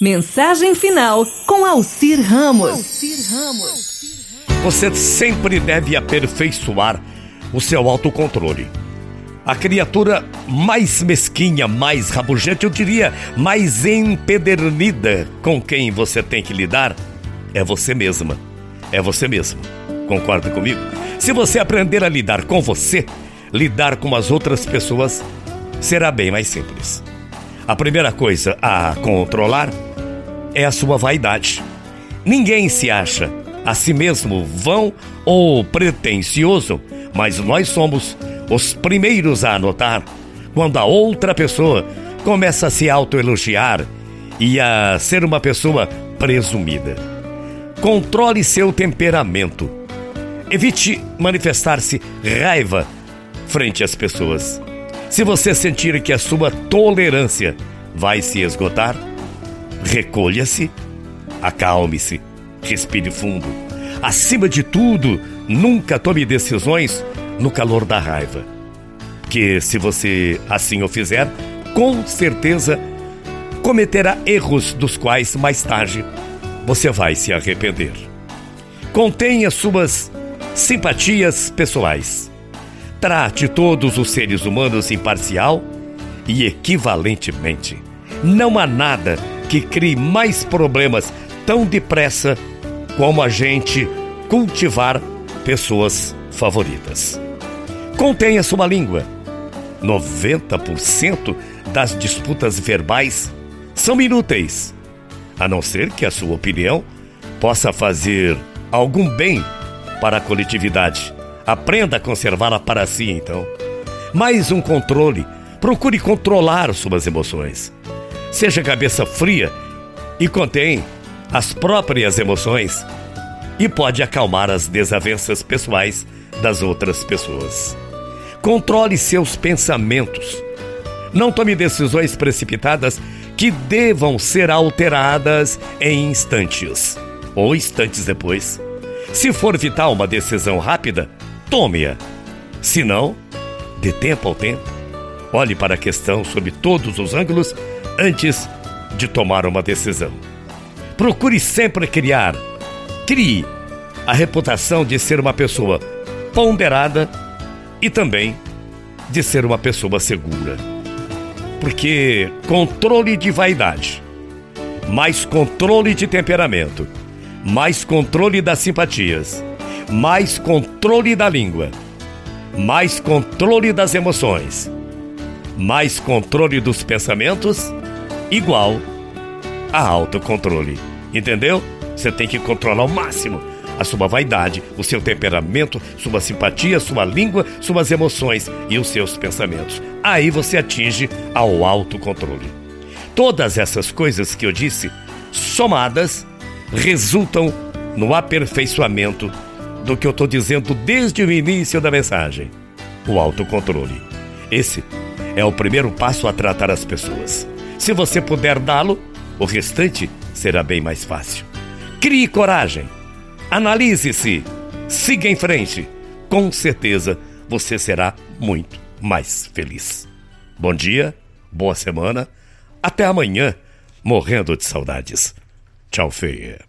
Mensagem final com Alcir Ramos. Você sempre deve aperfeiçoar o seu autocontrole. A criatura mais mesquinha, mais rabugente, eu diria, mais empedernida com quem você tem que lidar é você mesma. É você mesmo. Concorda comigo? Se você aprender a lidar com você, lidar com as outras pessoas será bem mais simples. A primeira coisa a controlar é a sua vaidade. Ninguém se acha a si mesmo vão ou pretensioso, mas nós somos os primeiros a anotar quando a outra pessoa começa a se autoelogiar e a ser uma pessoa presumida. Controle seu temperamento. Evite manifestar-se raiva frente às pessoas. Se você sentir que a sua tolerância vai se esgotar, recolha-se, acalme-se, respire fundo. Acima de tudo, nunca tome decisões no calor da raiva. Que se você assim o fizer, com certeza cometerá erros dos quais mais tarde você vai se arrepender. Contenha suas simpatias pessoais. Trate todos os seres humanos imparcial e equivalentemente. Não há nada que crie mais problemas tão depressa como a gente cultivar pessoas favoritas. Contenha sua língua. 90% das disputas verbais são inúteis, a não ser que a sua opinião possa fazer algum bem para a coletividade. Aprenda a conservá-la para si, então. Mais um controle. Procure controlar suas emoções. Seja cabeça fria e contém as próprias emoções e pode acalmar as desavenças pessoais das outras pessoas. Controle seus pensamentos. Não tome decisões precipitadas que devam ser alteradas em instantes ou instantes depois. Se for vital uma decisão rápida, tome-a. Se não, dê tempo ao tempo. Olhe para a questão sob todos os ângulos antes de tomar uma decisão. Procure sempre criar, crie a reputação de ser uma pessoa ponderada e também de ser uma pessoa segura. Porque controle de vaidade, mais controle de temperamento, mais controle das simpatias, mais controle da língua, mais controle das emoções, mais controle dos pensamentos, igual a autocontrole. Entendeu? Você tem que controlar ao máximo a sua vaidade, o seu temperamento, sua simpatia, sua língua, suas emoções e os seus pensamentos. Aí você atinge ao autocontrole. Todas essas coisas que eu disse, somadas, resultam no aperfeiçoamento do que eu estou dizendo desde o início da mensagem: o autocontrole. Esse é o primeiro passo a tratar as pessoas. Se você puder dá-lo, o restante será bem mais fácil. Crie coragem Analise-se, siga em frente. Com certeza você será muito mais feliz. Bom dia, boa semana, até amanhã, morrendo de saudades. Tchau, feia.